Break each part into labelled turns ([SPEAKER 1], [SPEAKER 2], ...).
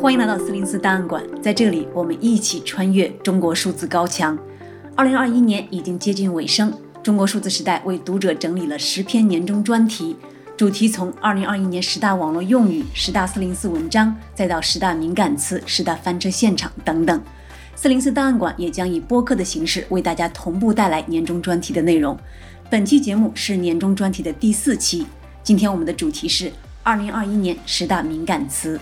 [SPEAKER 1] 欢迎来到四零四档案馆，在这里我们一起穿越中国数字高墙。二零二一年已经接近尾声，中国数字时代为读者整理了十篇年终专题，主题从二零二一年十大网络用语、十大四零四文章，再到十大敏感词、十大翻车现场等等。四零四档案馆也将以播客的形式为大家同步带来年终专题的内容。本期节目是年终专题的第四期，今天我们的主题是二零二一年十大敏感词。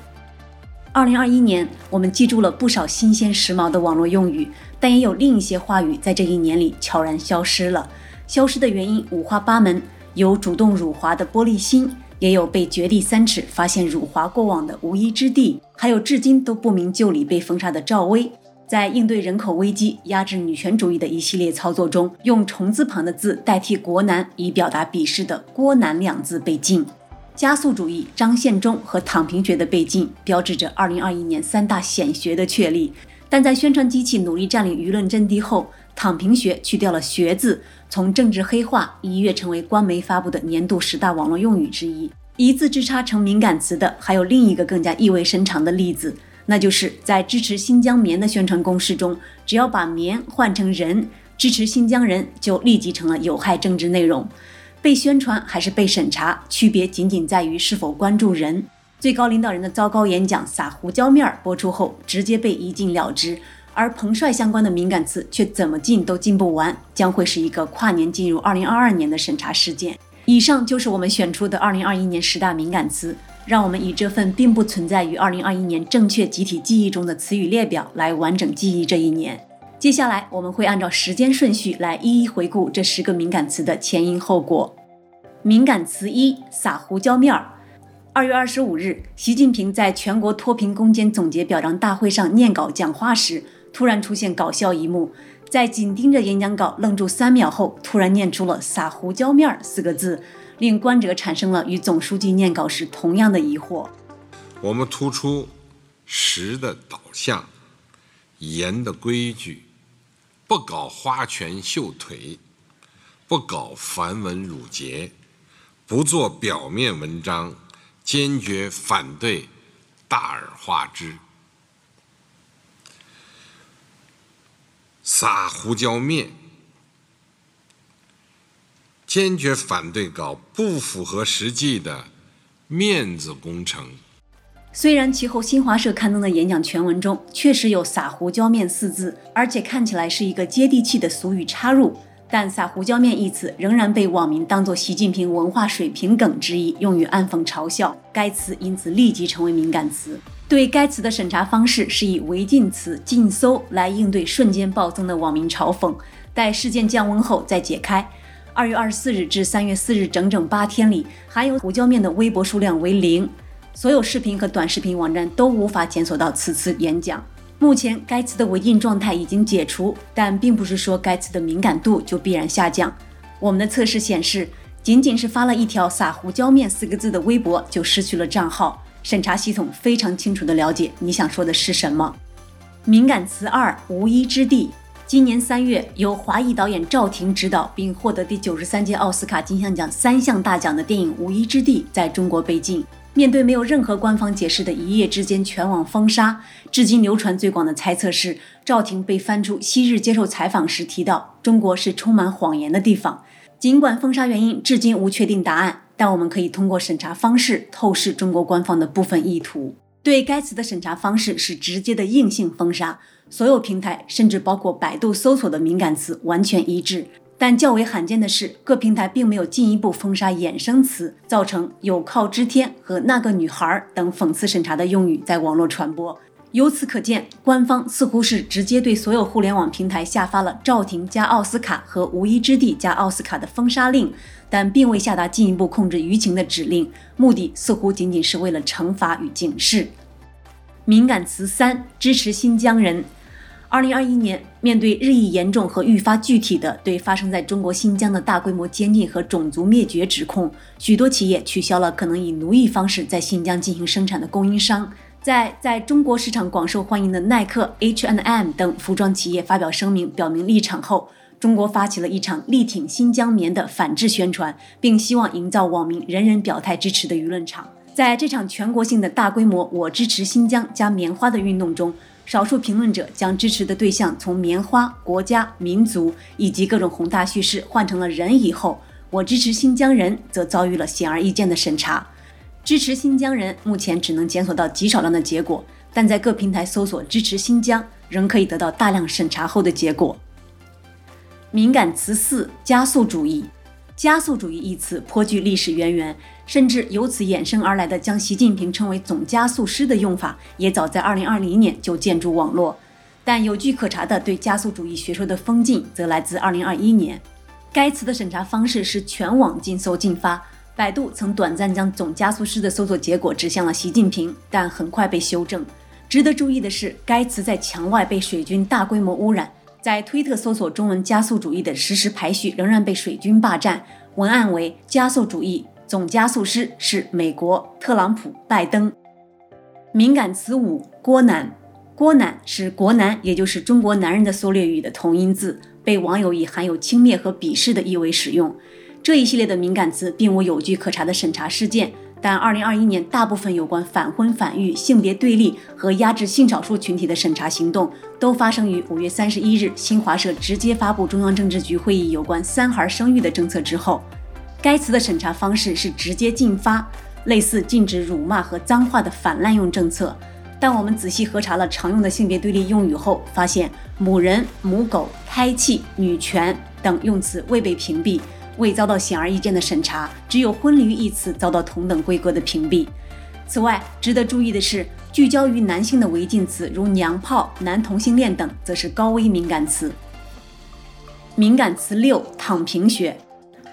[SPEAKER 1] 二零二一年，我们记住了不少新鲜时髦的网络用语，但也有另一些话语在这一年里悄然消失了。消失的原因五花八门，有主动辱华的玻璃心，也有被掘地三尺发现辱华过往的无依之地，还有至今都不明就里被封杀的赵薇。在应对人口危机、压制女权主义的一系列操作中，用虫字旁的字代替“国难”以表达鄙视的“郭南”两字被禁。加速主义、张献忠和躺平学的被禁，标志着2021年三大显学的确立。但在宣传机器努力占领舆论阵地后，躺平学去掉了“学”字，从政治黑化一跃成为官媒发布的年度十大网络用语之一。一字之差成敏感词的，还有另一个更加意味深长的例子，那就是在支持新疆棉的宣传攻势中，只要把“棉”换成“人”，支持新疆人就立即成了有害政治内容。被宣传还是被审查，区别仅仅在于是否关注人。最高领导人的糟糕演讲撒胡椒面儿播出后，直接被一禁了之，而彭帅相关的敏感词却怎么禁都禁不完，将会是一个跨年进入二零二二年的审查事件。以上就是我们选出的二零二一年十大敏感词，让我们以这份并不存在于二零二一年正确集体记忆中的词语列表来完整记忆这一年。接下来我们会按照时间顺序来一一回顾这十个敏感词的前因后果。敏感词一：撒胡椒面儿。二月二十五日，习近平在全国脱贫攻坚总结表彰大会上念稿讲话时，突然出现搞笑一幕，在紧盯着演讲稿愣住三秒后，突然念出了“撒胡椒面儿”四个字，令观者产生了与总书记念稿时同样的疑惑。
[SPEAKER 2] 我们突出实的导向，严的规矩。不搞花拳绣腿，不搞繁文缛节，不做表面文章，坚决反对大而化之。撒胡椒面，坚决反对搞不符合实际的面子工程。
[SPEAKER 1] 虽然其后新华社刊登的演讲全文中确实有“撒胡椒面”四字，而且看起来是一个接地气的俗语插入，但“撒胡椒面”一词仍然被网民当作习近平文化水平梗之一，用于暗讽嘲笑。该词因此立即成为敏感词。对该词的审查方式是以违禁词禁搜来应对瞬间暴增的网民嘲讽，待事件降温后再解开。二月二十四日至三月四日整整八天里，含有“胡椒面”的微博数量为零。所有视频和短视频网站都无法检索到此次演讲。目前该词的违禁状态已经解除，但并不是说该词的敏感度就必然下降。我们的测试显示，仅仅是发了一条“撒胡椒面”四个字的微博就失去了账号。审查系统非常清楚地了解你想说的是什么。敏感词二：无依之地。今年三月，由华裔导演赵婷执导并获得第九十三届奥斯卡金像奖三项大奖的电影《无依之地》在中国被禁。面对没有任何官方解释的一夜之间全网封杀，至今流传最广的猜测是赵婷被翻出昔日接受采访时提到中国是充满谎言的地方。尽管封杀原因至今无确定答案，但我们可以通过审查方式透视中国官方的部分意图。对该词的审查方式是直接的硬性封杀，所有平台甚至包括百度搜索的敏感词完全一致。但较为罕见的是，各平台并没有进一步封杀衍生词，造成“有靠之天”和“那个女孩”等讽刺审查的用语在网络传播。由此可见，官方似乎是直接对所有互联网平台下发了赵婷加奥斯卡和无依之地加奥斯卡的封杀令，但并未下达进一步控制舆情的指令，目的似乎仅仅是为了惩罚与警示。敏感词三：支持新疆人。二零二一年，面对日益严重和愈发具体的对发生在中国新疆的大规模监禁和种族灭绝指控，许多企业取消了可能以奴役方式在新疆进行生产的供应商。在在中国市场广受欢迎的耐克、H&M 等服装企业发表声明表明立场后，中国发起了一场力挺新疆棉的反制宣传，并希望营造网民人人表态支持的舆论场。在这场全国性的大规模“我支持新疆”加棉花的运动中，少数评论者将支持的对象从棉花、国家、民族以及各种宏大叙事换成了人以后，我支持新疆人则遭遇了显而易见的审查。支持新疆人目前只能检索到极少量的结果，但在各平台搜索“支持新疆”仍可以得到大量审查后的结果。敏感词四：加速主义。加速主义一词颇具历史渊源，甚至由此衍生而来的将习近平称为“总加速师”的用法，也早在2020年就建筑网络。但有据可查的对加速主义学说的封禁，则来自2021年。该词的审查方式是全网禁搜禁发。百度曾短暂将“总加速师”的搜索结果指向了习近平，但很快被修正。值得注意的是，该词在墙外被水军大规模污染。在推特搜索中文“加速主义”的实时排序仍然被水军霸占，文案为“加速主义总加速师是美国特朗普拜登”。敏感词五：郭男。郭男是国男，也就是中国男人的缩略语的同音字，被网友以含有轻蔑和鄙视的意味使用。这一系列的敏感词并无有据可查的审查事件。但2021年大部分有关反婚反育、性别对立和压制性少数群体的审查行动，都发生于5月31日新华社直接发布中央政治局会议有关三孩生育的政策之后。该词的审查方式是直接禁发，类似禁止辱骂和脏话的反滥用政策。但我们仔细核查了常用的性别对立用语后，发现母人、母狗、胎气、女权等用词未被屏蔽。未遭到显而易见的审查，只有“婚离”一词遭到同等规格的屏蔽。此外，值得注意的是，聚焦于男性的违禁词如“娘炮”“男同性恋”等，则是高危敏感词。敏感词六：躺平学。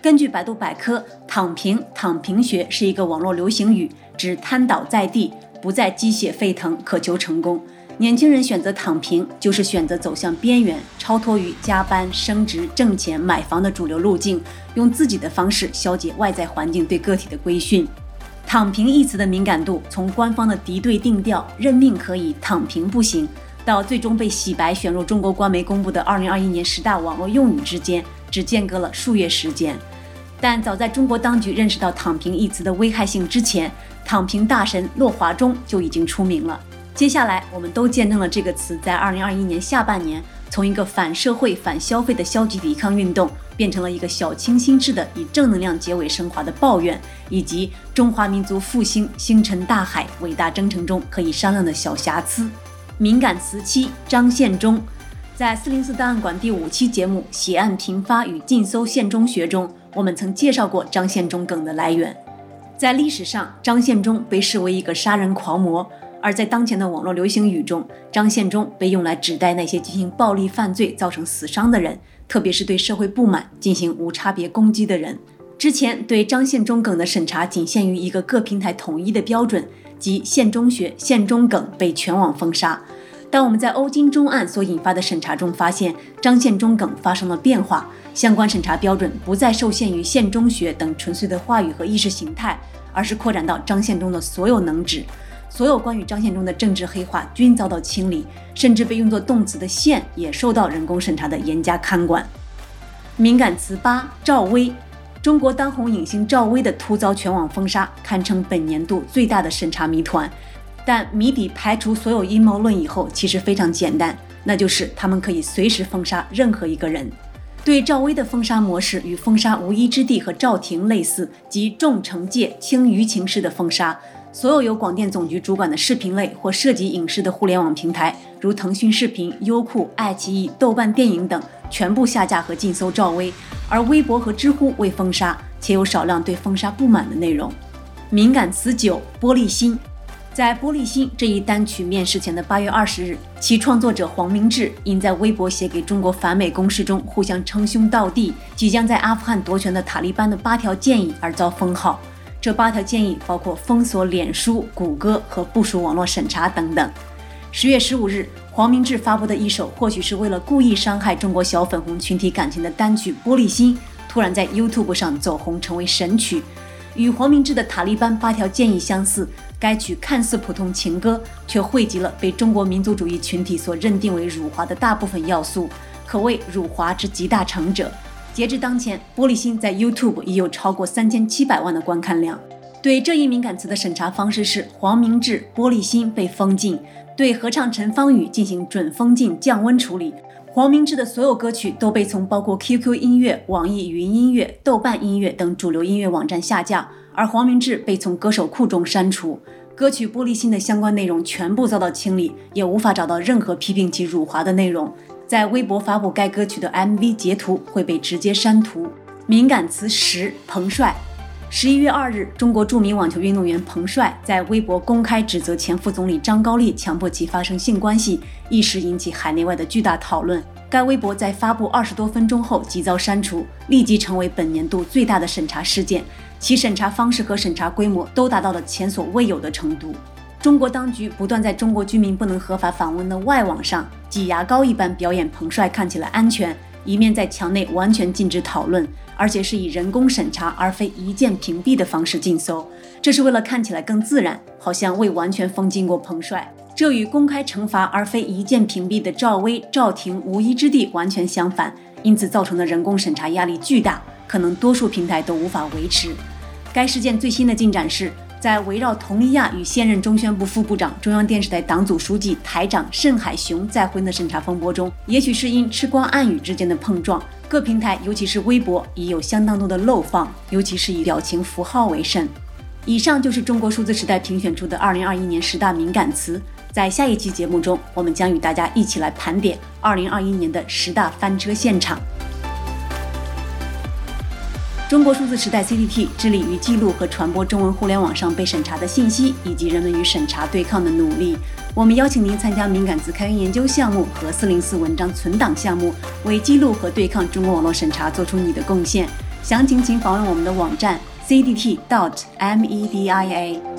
[SPEAKER 1] 根据百度百科，“躺平”“躺平学”是一个网络流行语，指瘫倒在地，不再鸡血沸腾，渴求成功。年轻人选择躺平，就是选择走向边缘，超脱于加班、升职、挣钱、买房的主流路径，用自己的方式消解外在环境对个体的规训。躺平一词的敏感度，从官方的敌对定调“认命可以，躺平不行”，到最终被洗白选入中国官媒公布的2021年十大网络用语之间，只间隔了数月时间。但早在中国当局认识到“躺平”一词的危害性之前，躺平大神骆华中就已经出名了。接下来，我们都见证了这个词在2021年下半年从一个反社会、反消费的消极抵抗运动，变成了一个小清新式的以正能量结尾升华的抱怨，以及中华民族复兴星辰大海伟大征程中可以商量的小瑕疵。敏感词七：张献忠。在四零四档案馆第五期节目《血案频发与禁搜献忠学》中，我们曾介绍过张献忠梗的来源。在历史上，张献忠被视为一个杀人狂魔。而在当前的网络流行语中，张献忠被用来指代那些进行暴力犯罪造成死伤的人，特别是对社会不满进行无差别攻击的人。之前对张献忠梗的审查仅限于一个各平台统一的标准，即县中学、县中梗被全网封杀。但我们在欧金钟案所引发的审查中发现，张献忠梗发生了变化，相关审查标准不再受限于献忠学等纯粹的话语和意识形态，而是扩展到张献忠的所有能指。所有关于张献忠的政治黑话均遭到清理，甚至被用作动词的“献”也受到人工审查的严加看管。敏感词八：赵薇。中国当红影星赵薇的突遭全网封杀，堪称本年度最大的审查谜团。但谜底排除所有阴谋论以后，其实非常简单，那就是他们可以随时封杀任何一个人。对赵薇的封杀模式与封杀无依之地和赵婷类似，即重惩戒轻舆情式的封杀。所有由广电总局主管的视频类或涉及影视的互联网平台，如腾讯视频、优酷、爱奇艺、豆瓣电影等，全部下架和禁搜赵薇。而微博和知乎未封杀，且有少量对封杀不满的内容。敏感词九：玻璃心。在《玻璃心》这一单曲面世前的八月二十日，其创作者黄明志因在微博写给中国反美攻势中互相称兄道弟、即将在阿富汗夺权的塔利班的八条建议而遭封号。这八条建议包括封锁脸书、谷歌和部署网络审查等等。十月十五日，黄明志发布的一首或许是为了故意伤害中国小粉红群体感情的单曲《玻璃心》，突然在 YouTube 上走红，成为神曲。与黄明志的塔利班八条建议相似，该曲看似普通情歌，却汇集了被中国民族主义群体所认定为辱华的大部分要素，可谓辱华之集大成者。截至当前，《玻璃心》在 YouTube 已有超过三千七百万的观看量。对这一敏感词的审查方式是黄明志、玻璃心被封禁，对合唱陈芳语进行准封禁降温处理。黄明志的所有歌曲都被从包括 QQ 音乐、网易云音乐、豆瓣音乐等主流音乐网站下架，而黄明志被从歌手库中删除。歌曲《玻璃心》的相关内容全部遭到清理，也无法找到任何批评其辱华的内容。在微博发布该歌曲的 MV 截图会被直接删图。敏感词十：彭帅。十一月二日，中国著名网球运动员彭帅在微博公开指责前副总理张高丽强迫其发生性关系，一时引起海内外的巨大讨论。该微博在发布二十多分钟后即遭删除，立即成为本年度最大的审查事件。其审查方式和审查规模都达到了前所未有的程度。中国当局不断在中国居民不能合法访问的外网上挤牙膏一般表演彭帅看起来安全，一面在墙内完全禁止讨论。而且是以人工审查而非一键屏蔽的方式禁搜，这是为了看起来更自然，好像未完全封禁过彭帅。这与公开惩罚而非一键屏蔽的赵薇、赵婷无一之地完全相反，因此造成的人工审查压力巨大，可能多数平台都无法维持。该事件最新的进展是在围绕佟丽娅与现任中宣部副部长、中央电视台党组书记、台长盛海雄再婚的审查风波中，也许是因吃瓜暗语之间的碰撞。各平台，尤其是微博，已有相当多的漏放，尤其是以表情符号为甚。以上就是中国数字时代评选出的2021年十大敏感词。在下一期节目中，我们将与大家一起来盘点2021年的十大翻车现场。中国数字时代 CDT 致力于记录和传播中文互联网上被审查的信息，以及人们与审查对抗的努力。我们邀请您参加敏感词开源研究项目和四零四文章存档项目，为记录和对抗中国网络审查做出你的贡献。详情请访问我们的网站 c d t dot m e d i a。